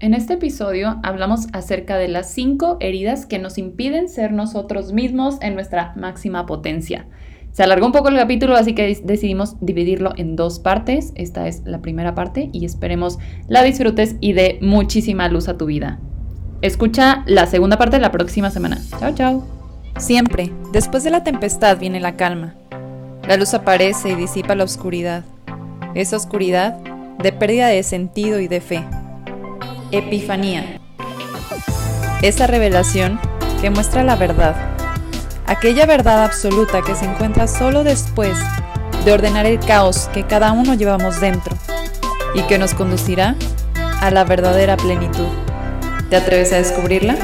En este episodio hablamos acerca de las cinco heridas que nos impiden ser nosotros mismos en nuestra máxima potencia. Se alargó un poco el capítulo, así que decidimos dividirlo en dos partes. Esta es la primera parte y esperemos la disfrutes y dé muchísima luz a tu vida. Escucha la segunda parte la próxima semana. Chao, chao. Siempre, después de la tempestad viene la calma. La luz aparece y disipa la oscuridad. Esa oscuridad de pérdida de sentido y de fe. Epifanía. Esa revelación que muestra la verdad. Aquella verdad absoluta que se encuentra solo después de ordenar el caos que cada uno llevamos dentro y que nos conducirá a la verdadera plenitud. ¿Te atreves a descubrirla?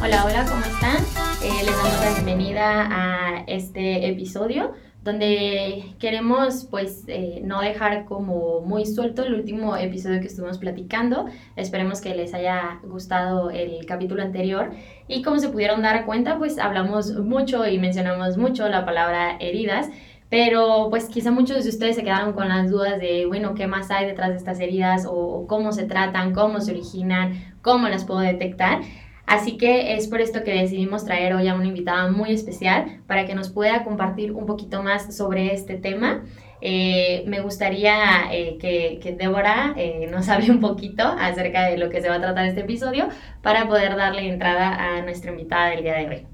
Hola, hola, ¿cómo están? Eh, les damos la bienvenida a este episodio donde queremos pues eh, no dejar como muy suelto el último episodio que estuvimos platicando. Esperemos que les haya gustado el capítulo anterior y como se pudieron dar cuenta pues hablamos mucho y mencionamos mucho la palabra heridas. Pero pues quizá muchos de ustedes se quedaron con las dudas de, bueno, ¿qué más hay detrás de estas heridas? o cómo se tratan, cómo se originan, cómo las puedo detectar. Así que es por esto que decidimos traer hoy a una invitada muy especial para que nos pueda compartir un poquito más sobre este tema. Eh, me gustaría eh, que, que, Débora eh, nos hable un poquito acerca de lo que se va a tratar este episodio para poder darle entrada a nuestra invitada del día de hoy.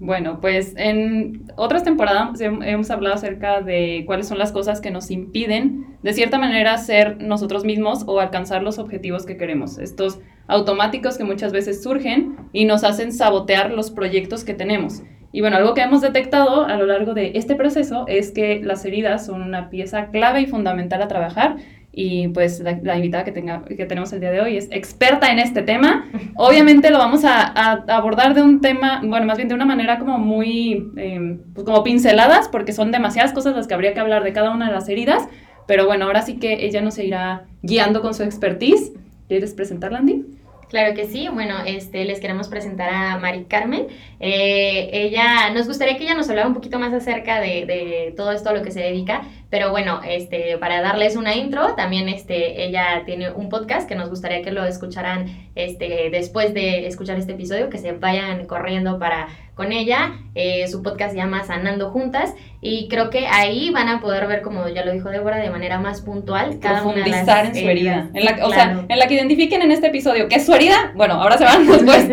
Bueno, pues en otras temporadas hemos hablado acerca de cuáles son las cosas que nos impiden, de cierta manera, ser nosotros mismos o alcanzar los objetivos que queremos. Estos automáticos que muchas veces surgen y nos hacen sabotear los proyectos que tenemos. Y bueno, algo que hemos detectado a lo largo de este proceso es que las heridas son una pieza clave y fundamental a trabajar. Y pues la, invitada que, tenga, que tenemos el día de hoy es experta en este tema. Obviamente lo vamos a, abordar de un tema, bueno, más bien de una manera como muy, em, pues como pinceladas, porque son demasiadas cosas las que habría que hablar de cada una de las heridas. Pero bueno, ahora sí que ella nos irá guiando con su expertise. ¿Quieres presentarla, Andy? Claro que sí. Bueno, este, les queremos presentar a Mari Carmen. Eh, ella, nos gustaría que ella nos hablara un poquito más acerca de, de, todo esto a lo que se dedica, pero bueno, este, para darles una intro, también este, ella tiene un podcast que nos gustaría que lo escucharan este, después de escuchar este episodio, que se vayan corriendo para con ella. Eh, su podcast se llama Sanando Juntas y creo que ahí van a poder ver, como ya lo dijo Débora, de manera más puntual cada una de las en su herida. En la, O sea, en la que identifiquen en este episodio qué es su herida, bueno, ahora se van después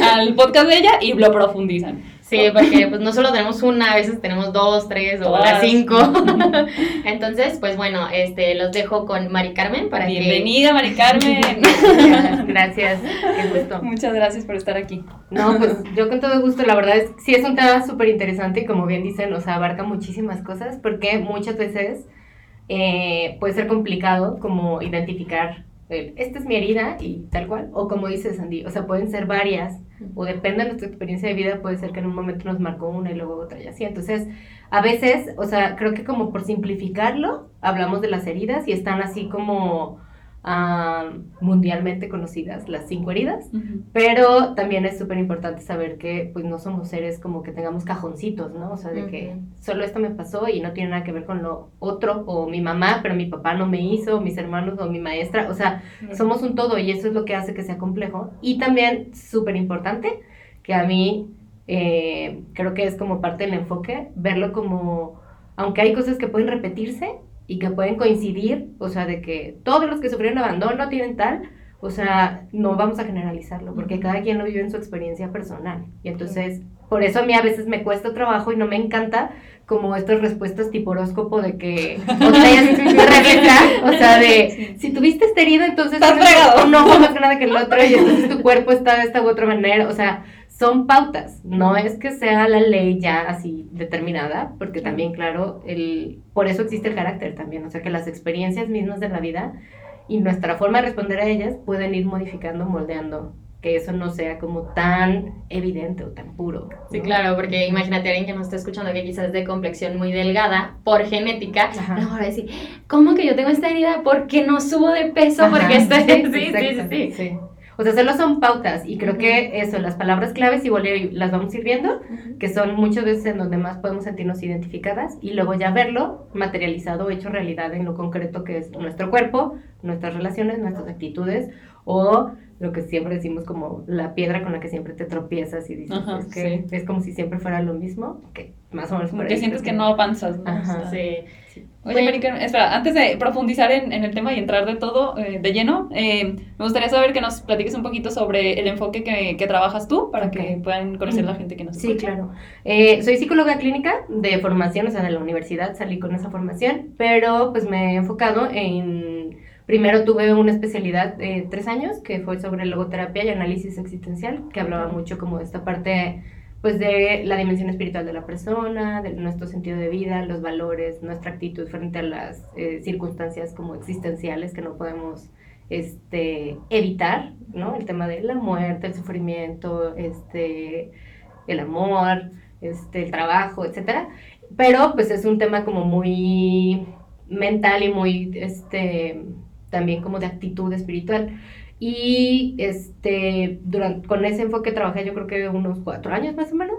al podcast de ella y lo profundizan. Sí, porque pues no solo tenemos una, a veces tenemos dos, tres o las cinco. Entonces, pues bueno, este los dejo con Mari Carmen para Bienvenida, Mari Carmen. gracias, qué gusto. Muchas gracias por estar aquí. No, pues yo con todo gusto, la verdad es sí es un tema súper interesante y como bien dicen, o sea, abarca muchísimas cosas porque muchas veces eh, puede ser complicado como identificar esta es mi herida y tal cual, o como dice Sandy, o sea, pueden ser varias, o depende de nuestra experiencia de vida, puede ser que en un momento nos marcó una y luego otra y así. Entonces, a veces, o sea, creo que como por simplificarlo, hablamos de las heridas y están así como mundialmente conocidas, las cinco heridas, pero también es súper importante saber que pues no somos seres como que tengamos cajoncitos, ¿no? O sea, de que solo esto me pasó y no tiene nada que ver con lo otro, o mi mamá, pero mi papá no me hizo, mis hermanos o mi maestra, o sea, somos un todo y eso es lo que hace que sea complejo. Y también súper importante, que a mí eh, creo que es como parte del enfoque, verlo como, aunque hay cosas que pueden repetirse, y que pueden coincidir, o sea, de que todos los que sufrieron abandono tienen tal, o sea, no vamos a generalizarlo, porque cada quien lo vive en su experiencia personal. Y entonces, por eso a mí a veces me cuesta trabajo y no me encanta como estas respuestas tipo horóscopo de que, o sea, o sea, de, si tuviste esta herida, entonces estás fregado. Un ojo más grande que el otro y entonces tu cuerpo está de esta u otra manera, o sea, son pautas, no es que sea la ley ya así determinada, porque también, claro, el, por eso existe el carácter también, o sea que las experiencias mismas de la vida y nuestra forma de responder a ellas pueden ir modificando, moldeando, que eso no sea como tan evidente o tan puro. Sí, claro, porque imagínate a alguien que nos está escuchando que quizás es de complexión muy delgada por genética, ahora decir, ¿cómo que yo tengo esta herida? ¿Por qué no subo de peso? Porque estoy... sí, sí, sí, sí. O sea, solo son pautas y creo que eso, las palabras claves igual las vamos ir viendo, que son muchas veces en donde más podemos sentirnos identificadas y luego ya verlo materializado, hecho realidad en lo concreto que es nuestro cuerpo, nuestras relaciones, nuestras actitudes o lo que siempre decimos como la piedra con la que siempre te tropiezas y dices es que es como si siempre fuera lo mismo, que más o menos por que sientes que no avanzas, ¿no? sí. Oye, espera, antes de profundizar en, en, el tema y entrar de todo eh, de lleno, eh, me gustaría saber que nos platiques un poquito sobre el enfoque que, que trabajas tú para que puedan conocer la gente que nos escucha. Sí, claro. Eh, soy psicóloga clínica de formación, o sea, de la universidad salí con esa formación, pero pues me he enfocado en Primero tuve una especialidad de tres años que fue sobre logoterapia y análisis existencial, que hablaba mucho como de esta parte pues de la dimensión espiritual de la persona, de nuestro sentido de vida, los valores, nuestra actitud frente a las eh, circunstancias como existenciales que no podemos este, evitar, ¿no? El tema de la muerte, el sufrimiento, este, el amor, este, el trabajo, etc. Pero pues es un tema como muy mental y muy este, también como de actitud espiritual. Y este, durante, con ese enfoque trabajé yo creo que unos cuatro años más o menos,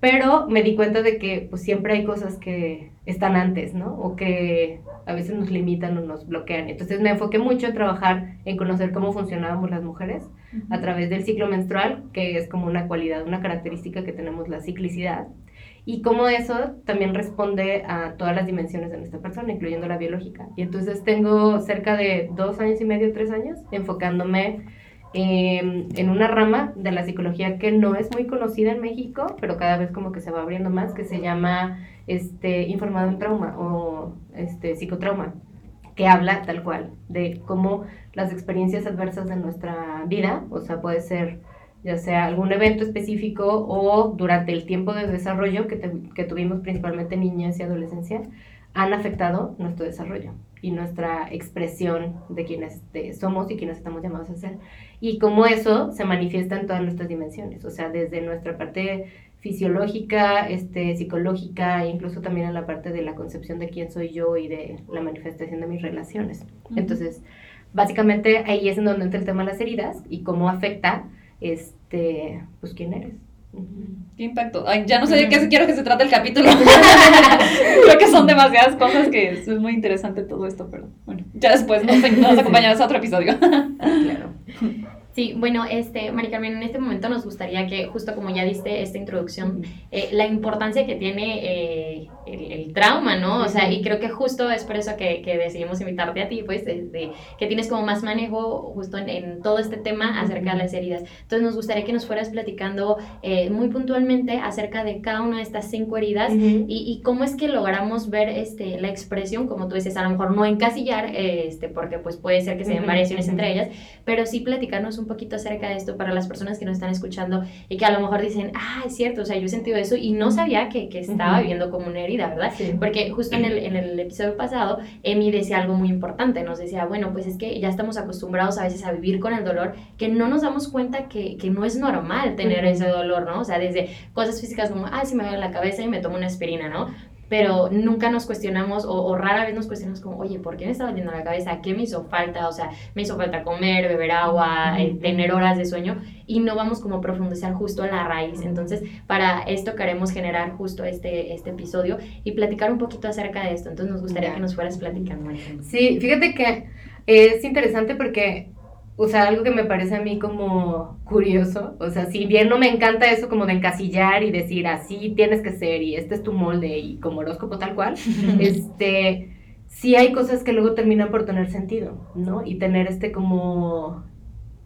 pero me di cuenta de que pues siempre hay cosas que están antes, ¿no? O que a veces nos limitan o nos bloquean. Entonces me enfoqué mucho en trabajar en conocer cómo funcionábamos las mujeres a través del ciclo menstrual, que es como una cualidad, una característica que tenemos la ciclicidad y cómo eso también responde a todas las dimensiones de nuestra persona, incluyendo la biológica. Y entonces tengo cerca de dos años y medio, tres años, enfocándome en una rama de la psicología que no es muy conocida en México, pero cada vez como que se va abriendo más, que se llama este, informado en trauma o este, psicotrauma que habla tal cual de cómo las experiencias adversas de nuestra vida, o sea, puede ser ya sea algún evento específico o durante el tiempo de desarrollo que, que tuvimos principalmente niñas y adolescencia, han afectado nuestro desarrollo y nuestra expresión de quienes somos y quienes estamos llamados a ser. Y cómo eso se manifiesta en todas nuestras dimensiones, o sea, desde nuestra parte fisiológica, este, psicológica, e incluso también en la parte de la concepción de quién soy yo y de la manifestación de mis relaciones. Entonces, básicamente ahí es en donde entra el tema de las heridas y cómo afecta este, pues quién eres. Qué impacto. ya no sé de qué quiero que se trate el capítulo. Creo que son demasiadas cosas que es, muy interesante todo esto, pero bueno, ya después nos, nos acompañarás a otro episodio. claro. Sí, bueno, este, Mari Carmen, en este momento nos gustaría que, justo como ya diste esta introducción, eh, la importancia que tiene eh, el, trauma, ¿no? O sea, y creo que justo es por eso que, que decidimos invitarte a ti, pues, de, que tienes como más manejo justo en, todo este tema acerca de las heridas. Entonces, nos gustaría que nos fueras platicando eh, muy puntualmente acerca de cada una de estas cinco heridas y, y, cómo es que logramos ver este, la expresión, como tú dices, a lo mejor no encasillar, este, porque pues puede ser que se den variaciones entre ellas, pero sí platicarnos un poquito acerca de esto para las personas que nos están escuchando y que a lo mejor dicen, ah, es cierto, o sea, yo he sentido eso y no sabía que, que estaba viviendo como una herida, ¿verdad? Porque justo en el, en el episodio pasado, Emi decía algo muy importante, nos decía, bueno, pues es que ya estamos acostumbrados a veces a vivir con el dolor, que no nos damos cuenta que, que no es normal tener ese dolor, ¿no? O sea, desde cosas físicas como, ah, si me duele la cabeza y me tomo una aspirina, ¿no? Pero nunca nos cuestionamos o, rara vez nos cuestionamos como, oye, ¿por qué me está doliendo la cabeza? ¿Qué me hizo falta? O sea, me hizo falta comer, beber agua, eh, tener horas de sueño y no vamos como a profundizar justo a la raíz. Entonces, para esto queremos generar justo este, este episodio y platicar un poquito acerca de esto. Entonces, nos gustaría que nos fueras platicando. Sí, fíjate que es interesante porque o sea, algo que me parece a mí como curioso, o sea, si bien no me encanta eso como de encasillar y decir así tienes que ser y este es tu molde y como horóscopo tal cual, este, sí hay cosas que luego terminan por tener sentido, ¿no? Y tener este como,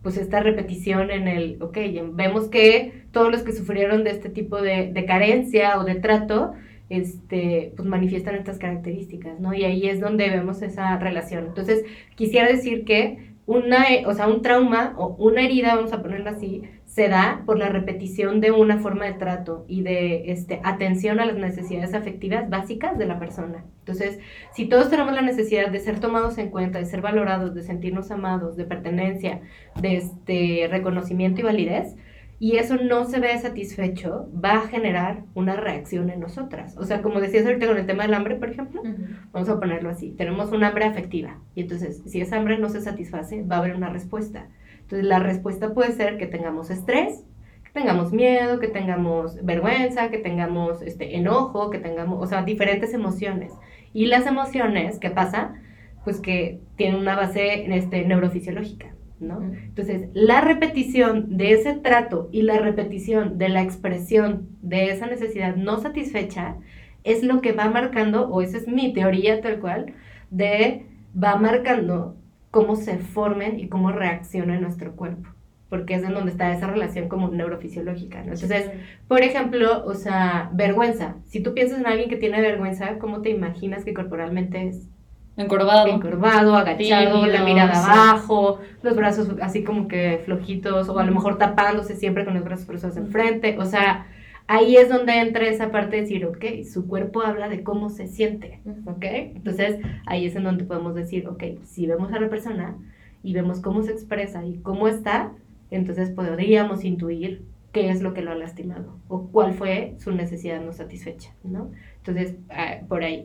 pues esta repetición en el, ok, vemos que todos los que sufrieron de este tipo de, de carencia o de trato, este, pues manifiestan estas características, ¿no? Y ahí es donde vemos esa relación. Entonces, quisiera decir que una, o sea, un trauma o una herida, vamos a ponerla así, se da por la repetición de una forma de trato y de este, atención a las necesidades afectivas básicas de la persona. Entonces, si todos tenemos la necesidad de ser tomados en cuenta, de ser valorados, de sentirnos amados, de pertenencia, de este, reconocimiento y validez, y eso no se ve satisfecho, va a generar una reacción en nosotras. O sea, como decías ahorita con el tema del hambre, por ejemplo, vamos a ponerlo así, tenemos un hambre afectiva y entonces si esa hambre no se satisface, va a haber una respuesta. Entonces la respuesta puede ser que tengamos estrés, que tengamos miedo, que tengamos vergüenza, que tengamos este, enojo, que tengamos, o sea, diferentes emociones. Y las emociones, ¿qué pasa? Pues que tienen una base este, neurofisiológica. ¿No? Entonces, la repetición de ese trato y la repetición de la expresión de esa necesidad no satisfecha es lo que va marcando, o esa es mi teoría tal cual, de va marcando cómo se formen y cómo reacciona nuestro cuerpo, porque es en donde está esa relación como neurofisiológica, ¿no? Entonces, por ejemplo, o sea, vergüenza. Si tú piensas en alguien que tiene vergüenza, ¿cómo te imaginas que corporalmente es? Encorvado. Encorvado, agachado, la mirada abajo, los brazos así como que flojitos, o a lo mejor tapándose siempre con los brazos cruzados enfrente. O sea, ahí es donde entra esa parte de decir, ok, su cuerpo habla de cómo se siente, ¿ok? Entonces, ahí es en donde podemos decir, ok, si vemos a la persona y vemos cómo se expresa y cómo está, entonces podríamos intuir qué es lo que lo ha lastimado o cuál fue su necesidad no satisfecha, ¿no? Entonces, ah, por ahí.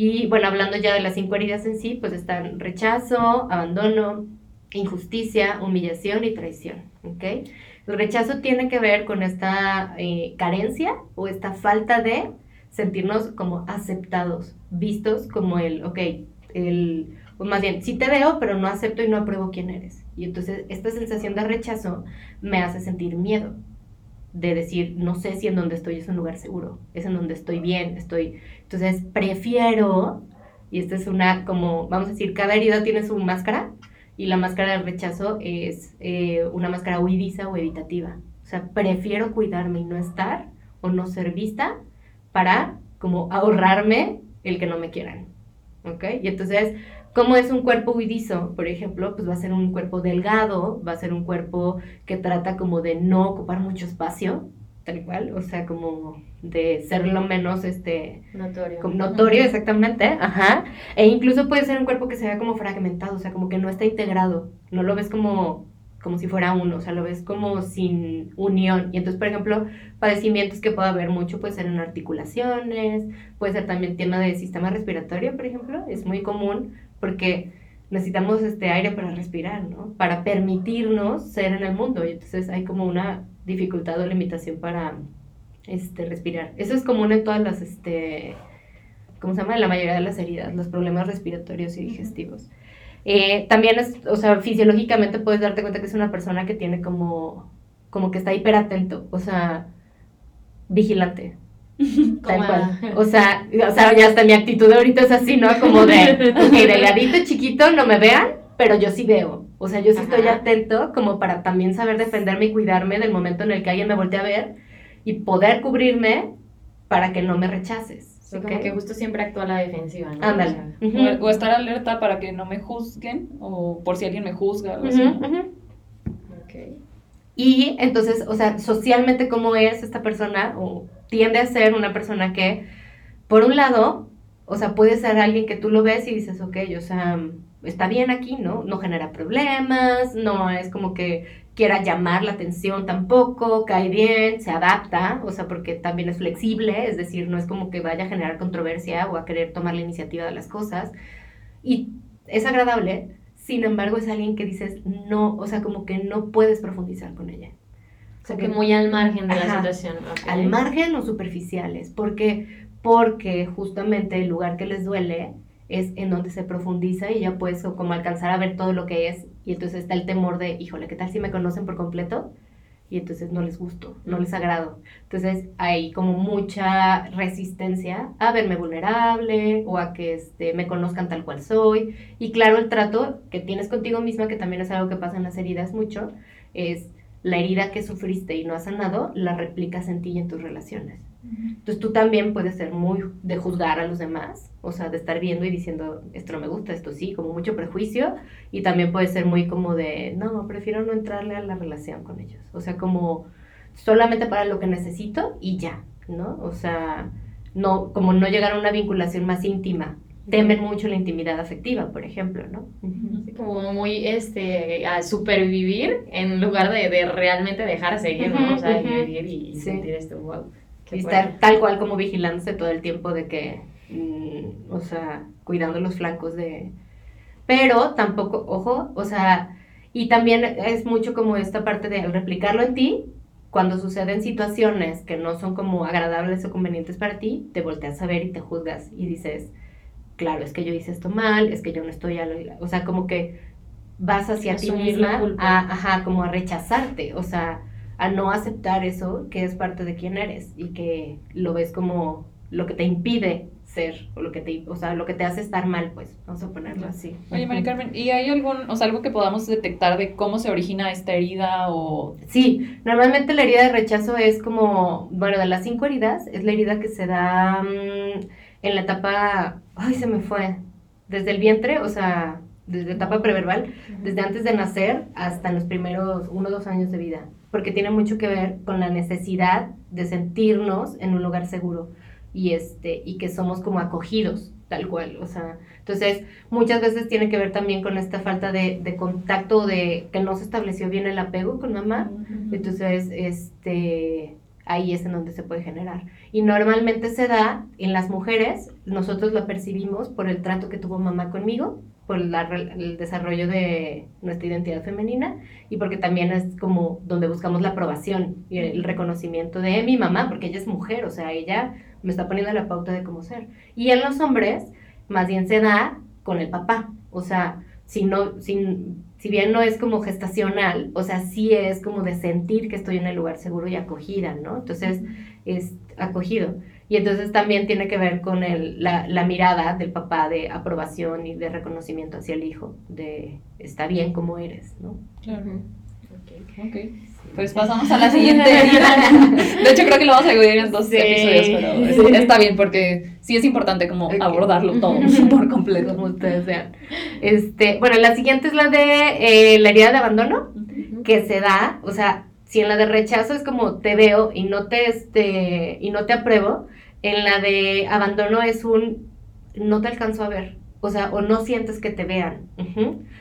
Y bueno, hablando ya de las cinco heridas en sí, pues están rechazo, abandono, injusticia, humillación y traición, ¿ok? El rechazo tiene que ver con esta eh, carencia o esta falta de sentirnos como aceptados, vistos como el, ok, el, o más bien, sí te veo, pero no acepto y no apruebo quién eres. Y entonces esta sensación de rechazo me hace sentir miedo, de decir, no sé si en donde estoy es un lugar seguro, es en donde estoy bien, estoy... Entonces prefiero, y esta es una, como, vamos a decir, cada herida tiene su máscara, y la máscara del rechazo es eh, una máscara huidiza o evitativa. O sea, prefiero cuidarme y no estar o no ser vista para como ahorrarme el que no me quieran. ¿Ok? Y entonces, ¿cómo es un cuerpo huidizo? Por ejemplo, pues va a ser un cuerpo delgado, va a ser un cuerpo que trata como de no ocupar mucho espacio, tal cual, o sea, como de ser lo menos este notorio. Como notorio, exactamente, ajá. E incluso puede ser un cuerpo que se vea como fragmentado, o sea, como que no está integrado, no lo ves como como si fuera uno, o sea, lo ves como sin unión. Y entonces, por ejemplo, padecimientos que puede haber mucho, puede ser en articulaciones, puede ser también tema de sistema respiratorio, por ejemplo, es muy común porque necesitamos este aire para respirar, ¿no? Para permitirnos ser en el mundo. Y entonces hay como una dificultad o limitación para este, respirar. Eso es común en todas las, este, ¿cómo se llama? En la mayoría de las heridas, los problemas respiratorios y digestivos. Eh, también es, o sea, fisiológicamente puedes darte cuenta que es una persona que tiene como, como que está hiperatento, o sea, vigilante. Tal cual. O sea, o sea, ya hasta mi actitud ahorita es así, ¿no? Como de, ok, delgadito, chiquito, no me vean, pero yo sí veo. O sea, yo sí estoy atento como para también saber defenderme y cuidarme del momento en el que alguien me voltee a ver y poder cubrirme para que no me rechaces. Sí, como que justo siempre actúa a la defensiva, ¿no? Ándale. o, estar alerta para que no me juzguen o por si alguien me juzga, algo así. Y entonces, o sea, socialmente, ¿cómo es esta persona? O tiende a ser una persona que, por un lado, o sea, puede ser alguien que tú lo ves y dices, ok, o sea, está bien aquí, ¿no? No genera problemas, no es como que quiera llamar la atención tampoco, cae bien, se adapta, o sea, porque también es flexible, es decir, no es como que vaya a generar controversia o a querer tomar la iniciativa de las cosas. Y es agradable, sin embargo, es alguien que dices, no, o sea, como que no puedes profundizar con ella. O sea, que muy al margen de la situación. Al margen o superficiales, porque porque justamente el lugar que les duele es en donde se profundiza y ya puedes como alcanzar a ver todo lo que es y entonces está el temor de, híjole, ¿qué tal si me conocen por completo? Y entonces no les gusto, no les agrado. Entonces hay como mucha resistencia a verme vulnerable o a que este, me conozcan tal cual soy. Y claro, el trato que tienes contigo misma, que también es algo que pasa en las heridas mucho, es la herida que sufriste y no has sanado, la replicas en ti y en tus relaciones. Entonces tú también puedes ser muy de juzgar a los demás, o sea, de estar viendo y diciendo, esto no me gusta, esto sí, como mucho prejuicio, y también puede ser muy como de, no, prefiero no entrarle a la relación con ellos, o sea, como solamente para lo que necesito y ya, ¿no? O sea, no, como no llegar a una vinculación más íntima, temen mucho la intimidad afectiva, por ejemplo, ¿no? como muy este, a supervivir en lugar de, de realmente dejarse ir, ¿no? O sea, vivir y, sentir esto, wow. Y estar tal cual como vigilándose todo el tiempo de que, mm, o sea, cuidando los flancos de... Pero tampoco, ojo, o sea, Y también es mucho como esta parte de replicarlo en ti, cuando suceden situaciones que no son como agradables o convenientes para ti, te volteas a ver y te juzgas y dices, claro, es que yo hice esto mal, es que yo no estoy a lo... O sea, como que vas hacia ti misma a, ajá, como a rechazarte, o sea, a no aceptar eso que es parte de quién eres y que lo ves como lo que te impide ser o lo que te, o sea, lo que te hace estar mal, pues, vamos a ponerlo así. Oye, María Carmen, ¿y hay algún, o sea, algo que podamos detectar de cómo se origina esta herida o...? Sí, normalmente la herida de rechazo es como, bueno, de las cinco heridas, es la herida que se da mm, en la etapa, ay, se me fue, desde el vientre, o sea, desde etapa preverbal, desde antes de nacer hasta los primeros uno o dos años de vida, porque tiene mucho que ver con la necesidad de sentirnos en un lugar seguro y, este, y que somos como acogidos, tal cual, o sea, entonces muchas veces tiene que ver también con esta falta de, de contacto, de que no se estableció bien el apego con mamá, entonces, este, ahí es en donde se puede generar. Y normalmente se da en las mujeres, nosotros lo percibimos por el trato que tuvo mamá conmigo, por el desarrollo de nuestra identidad femenina y porque también es como donde buscamos la aprobación y el reconocimiento de mi mamá, porque ella es mujer, o sea, ella me está poniendo la pauta de cómo ser. Y en los hombres, más bien se da con el papá, o sea, si, no, si, si bien no es como gestacional, o sea, sí es como de sentir que estoy en el lugar seguro y acogida, ¿no? Entonces, es acogido. Y entonces también tiene que ver con el, la, la, mirada del papá de aprobación y de reconocimiento hacia el hijo, de está bien como eres, ¿no? Claro. Ok. okay. Pues pasamos a la siguiente. De hecho, creo que lo vamos a dividir en dos episodios, pero está bien porque sí es importante como abordarlo todo por completo. Como ustedes vean. Este, bueno, la siguiente es la de eh, la herida de abandono, que se da, o sea, si en la de rechazo es como te veo y no te, este, y no te apruebo, en la de abandono es un no te alcanzo a ver, o sea, o no sientes que te vean,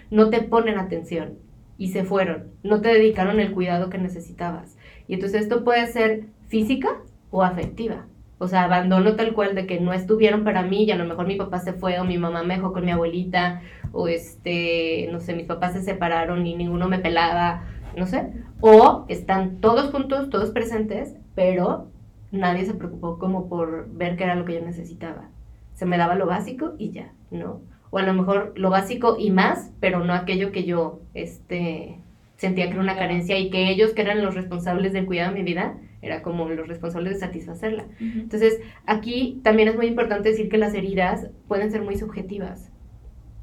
no te ponen atención y se fueron, no te dedicaron el cuidado que necesitabas. Y entonces esto puede ser física o afectiva. O sea, abandono tal cual de que no estuvieron para mí y a lo mejor mi papá se fue o mi mamá me dejó con mi abuelita o este, no sé, mis papás se separaron y ninguno me pelaba, no sé. O están todos juntos, todos presentes, pero nadie se preocupó como por ver qué era lo que yo necesitaba. Se me daba lo básico y ya, ¿no? O a lo mejor lo básico y más, pero no aquello que yo este, sentía que era una carencia y que ellos, que eran los responsables del cuidado de mi vida, era como los responsables de satisfacerla. Entonces, aquí también es muy importante decir que las heridas pueden ser muy subjetivas.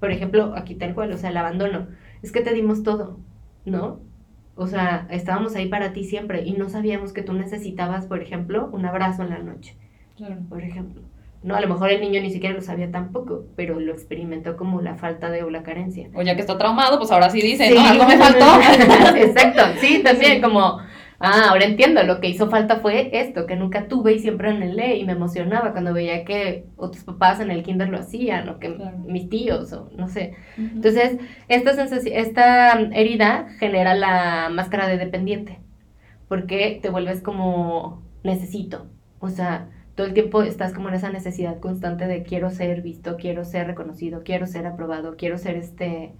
Por ejemplo, aquí tal cual, o sea, el abandono. Es que te dimos todo, ¿no? O sea, estábamos ahí para ti siempre y no sabíamos que tú necesitabas, por ejemplo, un abrazo en la noche. Claro. Por ejemplo. No, a lo mejor el niño ni siquiera lo sabía tampoco, pero lo experimentó como la falta de o la carencia. O ya que está traumado, pues ahora sí dice, no, algo me faltó. Exacto, sí, también como ah, ahora entiendo, lo que hizo falta fue esto, que nunca tuve y siempre anhelé y me emocionaba cuando veía que otros papás en el kinder lo hacían o que mis tíos o no sé. Entonces, esta, esta herida genera la máscara de dependiente, porque te vuelves como necesito, o sea, todo el tiempo estás como en esa necesidad constante de quiero ser visto, quiero ser reconocido, quiero ser aprobado, quiero ser este,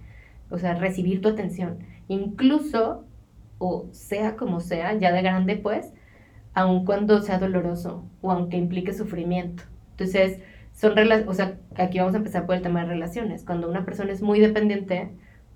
o sea, recibir tu atención. Incluso o sea como sea, ya de grande pues, aun cuando sea doloroso o aunque implique sufrimiento. Entonces, son relaciones, o sea, aquí vamos a empezar por el tema de relaciones. Cuando una persona es muy dependiente,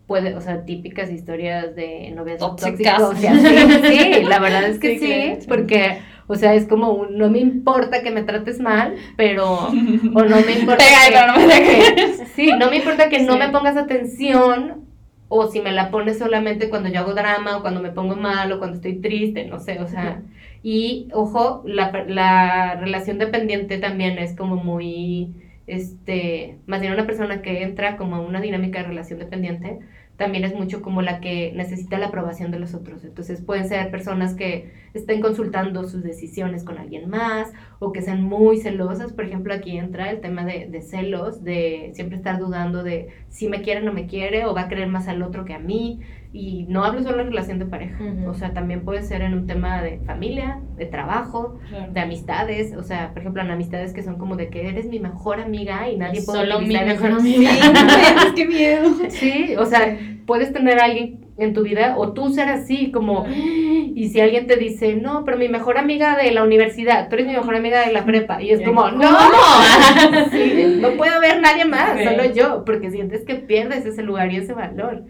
puede, o sea, típicas historias de novias tóxicas. Sí, la verdad es que sí, porque, o sea, es como un, no me importa que me trates mal, pero, o no me importa que, sí, no me importa que no me pongas atención, o si me la pones solamente cuando yo hago drama o cuando me pongo mal o cuando estoy triste, no sé, o sea, y ojo, la, la relación dependiente también es como muy, este, más bien una persona que entra como a una dinámica de relación dependiente, también es mucho como la que necesita la aprobación de los otros. Entonces pueden ser personas que estén consultando sus decisiones con alguien más o que sean muy celosas. Por ejemplo, aquí entra el tema de, de celos, de siempre estar dudando de si me quiere o no me quiere o va a querer más al otro que a mí. Y no hablo solo en relación de pareja, o sea, también puede ser en un tema de familia, de trabajo, de amistades, o sea, por ejemplo, en amistades que son como de que eres mi mejor amiga y nadie puede Solo mi mejor amiga. ¡Qué miedo! Sí, o sea, puedes tener a alguien en tu vida o tú ser así como y si alguien te dice no pero mi mejor amiga de la universidad tú eres mi mejor amiga de la prepa y es como no no puede haber nadie más solo yo porque sientes que pierdes ese lugar y ese valor.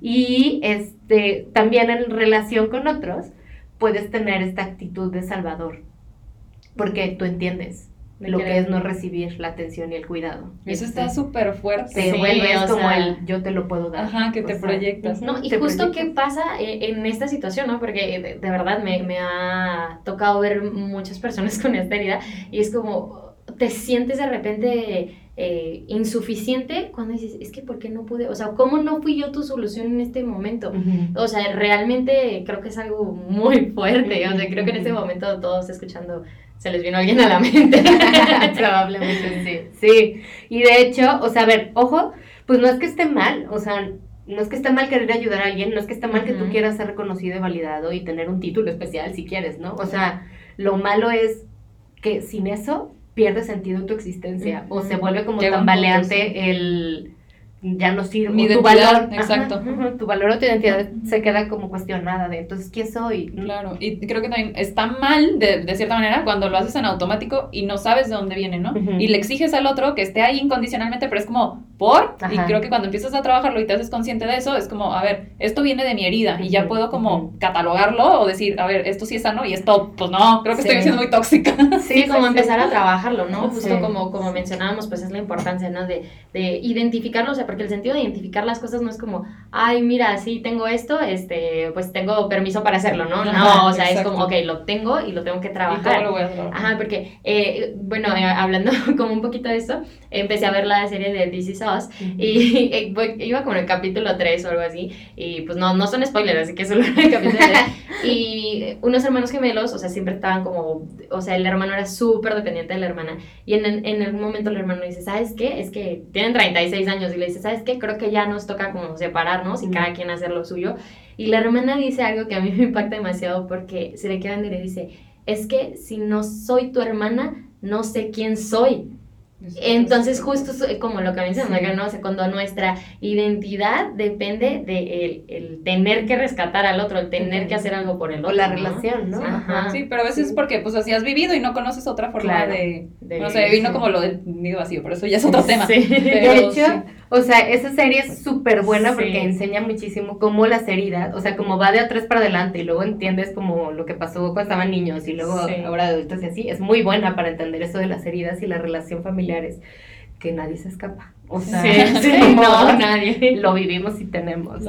Y este también en relación con otros puedes tener esta actitud de salvador porque tú entiendes lo que es no recibir la atención y el cuidado. Eso está súper fuerte. Te vuelves como el yo te lo puedo dar. Ajá, que te proyectas. No, y justo qué pasa eh, en esta situación, ¿no? Porque de, verdad me, me, ha tocado ver muchas personas con esta herida y es como te sientes de repente eh, insuficiente cuando dices, es que ¿por qué no pude? O sea, ¿cómo no fui yo tu solución en este momento? O sea, realmente creo que es algo muy fuerte. O sea, creo que en este momento todos escuchando se les vino alguien a la mente. Probablemente sí. Sí. Y de hecho, o sea, a ver, ojo, pues no es que esté mal, o sea, no es que esté mal querer ayudar a alguien, no es que esté mal que tú quieras ser reconocido y validado y tener un título especial si quieres, ¿no? O sea, lo malo es que sin eso pierde sentido tu existencia o se vuelve como tambaleante el ya no sirve. Mi tu valor, exacto. tu valor o tu identidad se queda como cuestionada de entonces, ¿quién soy? Claro, y creo que también está mal de, de cierta manera cuando lo haces en automático y no sabes de dónde viene, ¿no? Y le exiges al otro que esté ahí incondicionalmente, pero es como, ¿por? Y creo que cuando empiezas a trabajarlo y te haces consciente de eso, es como, a ver, esto viene de mi herida y ya puedo como catalogarlo o decir, a ver, esto sí es sano y esto, pues no, creo que estoy siendo muy tóxica. Sí, como empezar a trabajarlo, ¿no? Justo como, como mencionábamos, pues es la importancia, ¿no? De, de identificarlo, o sea, porque el sentido de identificar las cosas no es como, ay, mira, sí tengo esto, este, pues tengo permiso para hacerlo, ¿no? no, o sea, es como, ok, lo tengo y lo tengo que trabajar. Lo voy a Ajá, porque, eh, bueno, eh, hablando como un poquito de eso, empecé a ver la serie de This Is Us y eh, iba como en el capítulo 3 o algo así, y pues no, no son spoilers, así que solo el capítulo 3. Y unos hermanos gemelos, o sea, siempre estaban como, o sea, el hermano era súper dependiente de la hermana, y en, en algún momento el hermano dice, ¿sabes qué? Es que tienen 36 años, y le dice, ¿sabes qué? Creo que ya nos toca como separarnos y cada quien hacer lo suyo. Y la hermana dice algo que a mí me impacta demasiado porque se le queda y le dice, es que si no soy tu hermana, no sé quién soy. Entonces, justo como lo que mencionas, ¿no? O sea, cuando nuestra identidad depende de el, tener que rescatar al otro, el tener que hacer algo por el otro. O la relación, ¿no? Sí, pero a veces es porque, pues, así has vivido y no conoces otra forma de, No sé, vino como lo del nido vacío, pero eso ya es otro tema. de hecho, o sea, esa serie es súper buena porque enseña muchísimo cómo las heridas, o sea, como va de atrás para adelante y luego entiendes como lo que pasó cuando estaban niños y luego ahora adultos y así. Es muy buena para entender eso de las heridas y la relación familiar que nadie se escapa. O sea, no, nadie. Lo vivimos y tenemos,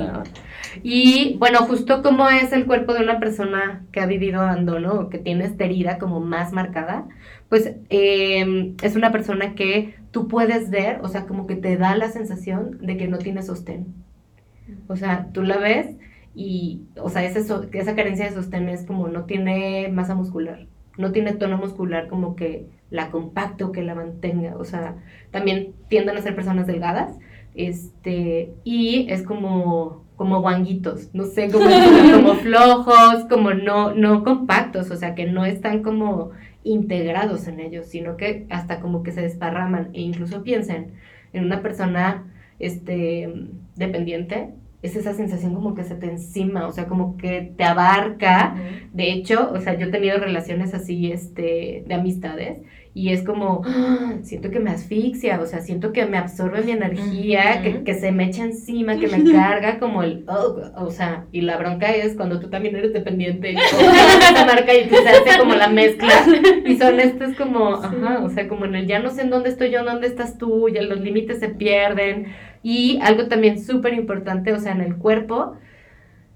Y bueno, justo como es el cuerpo de una persona que ha vivido abandono, que tiene esta herida como más marcada, pues em, es una persona que tú puedes ver, o sea, como que te da la sensación de que no tiene sostén. O sea, tú la ves y, o sea, esa carencia de sostén es como no tiene masa muscular, no tiene tono muscular como que la compacte o que la mantenga. O sea, también tienden a ser personas delgadas. Este, y es como, como guanguitos, no sé, como, como flojos, como no, no compactos, o sea, que no están como integrados en ellos, sino que hasta como que se desparraman e incluso piensen en una persona este, dependiente, es esa sensación como que se te encima, o sea, como que te abarca. De hecho, o sea, yo he tenido relaciones así, este, de amistades, y es como, ¡ah! siento que me asfixia, o sea, siento que me absorbe mi energía, que, que, se me echa encima, que me carga como el, oh, o sea, y la bronca es cuando tú también eres dependiente, esta marca y se hace como la mezcla, y son estos como, ajá, o sea, como en el ya no sé en dónde estoy yo, dónde estás tú, ya los límites se pierden, y algo también súper importante, o sea, en el cuerpo,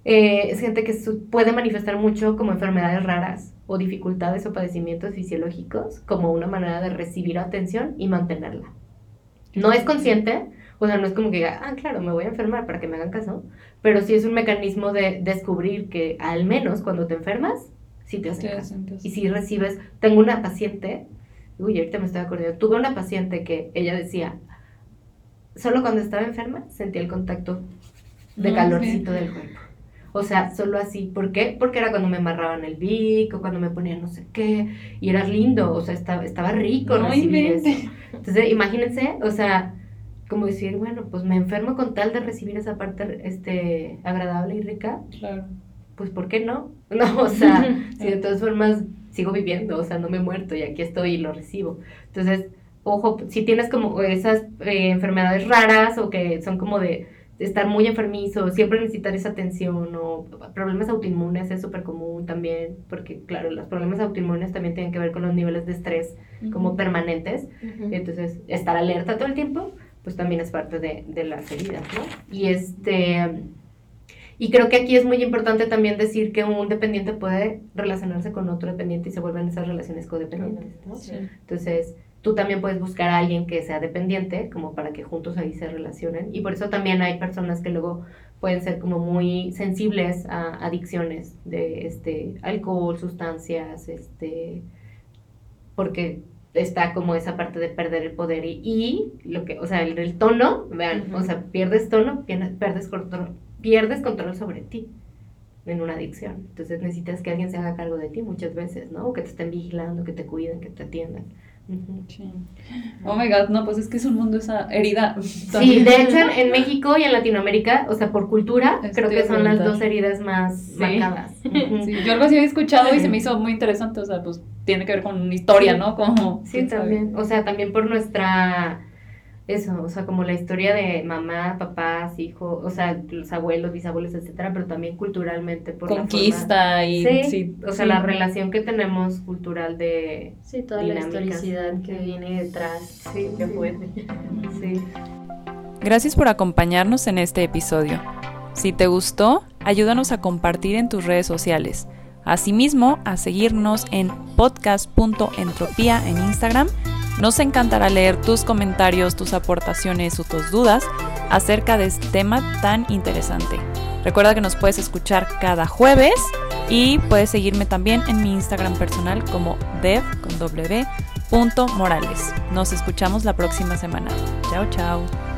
eh, es gente que puede manifestar mucho como enfermedades raras o dificultades o padecimientos fisiológicos como una manera de recibir atención y mantenerla. No es consciente, o sea, no es como que diga, ah, claro, me voy a enfermar para que me hagan caso, pero sí es un mecanismo de descubrir que al menos cuando te enfermas, sí te hacen caso. Y si recibes, tengo una paciente, uy, ahorita me estoy acordando, tuve una paciente que ella decía, solo cuando estaba enferma sentía el contacto de calorcito del cuerpo. O sea, solo así. ¿Por qué? Porque era cuando me amarraban el bic o cuando me ponían no sé qué. Y era lindo, o sea, estaba, estaba rico no recibir eso. Entonces, imagínense, o sea, como decir, bueno, pues me enfermo con tal de recibir esa parte este, agradable y rica. Claro. Pues, ¿por qué no? No, o sea, si de todas formas sigo viviendo, o sea, no me he muerto y aquí estoy y lo recibo. Entonces, ojo, si tienes como esas eh, enfermedades raras o que son como de, estar muy enfermizo, siempre necesitar esa atención o problemas autoinmunes es súper común también, porque claro, los problemas autoinmunes también tienen que ver con los niveles de estrés como permanentes, entonces estar alerta todo el tiempo, pues también es parte de, de las heridas, ¿no? Y este... Y creo que aquí es muy importante también decir que un dependiente puede relacionarse con otro dependiente y se vuelven esas relaciones codependientes, ¿no? Entonces, tú también puedes buscar a alguien que sea dependiente, como para que juntos ahí se relacionen. Y por eso también hay personas que luego pueden ser como muy sensibles a adicciones de este alcohol, sustancias, este porque está como esa parte de perder el poder y, lo que, o sea, el, tono, vean, o sea, pierdes tono, pierdes control, pierdes control sobre ti en una adicción. Entonces necesitas que alguien se haga cargo de ti muchas veces, ¿no? O que te estén vigilando, que te cuiden, que te atiendan. Oh my god, no, pues es que es un mundo esa herida. Sí, de hecho en, México y en Latinoamérica, o sea, por cultura, creo que son las dos heridas más marcadas. yo algo así había escuchado y se me hizo muy interesante, o sea, pues tiene que ver con historia, ¿no? Como, sí, también, o sea, también por nuestra eso, o sea, como la historia de mamá, papás, hijos, o sea, los abuelos, bisabuelos, etcétera, pero también culturalmente por conquista y sí, o sea, la relación que tenemos cultural de sí, toda la historicidad que viene detrás, sí, que fuerte. Sí. Gracias por acompañarnos en este episodio. Si te gustó, ayúdanos a compartir en tus redes sociales. Asimismo, a seguirnos en podcast.entropía en Instagram nos encantará leer tus comentarios, tus aportaciones o tus dudas acerca de este tema tan interesante. Recuerda que nos puedes escuchar cada jueves y puedes seguirme también en mi Instagram personal como dev con Nos escuchamos la próxima semana. Chao, chao.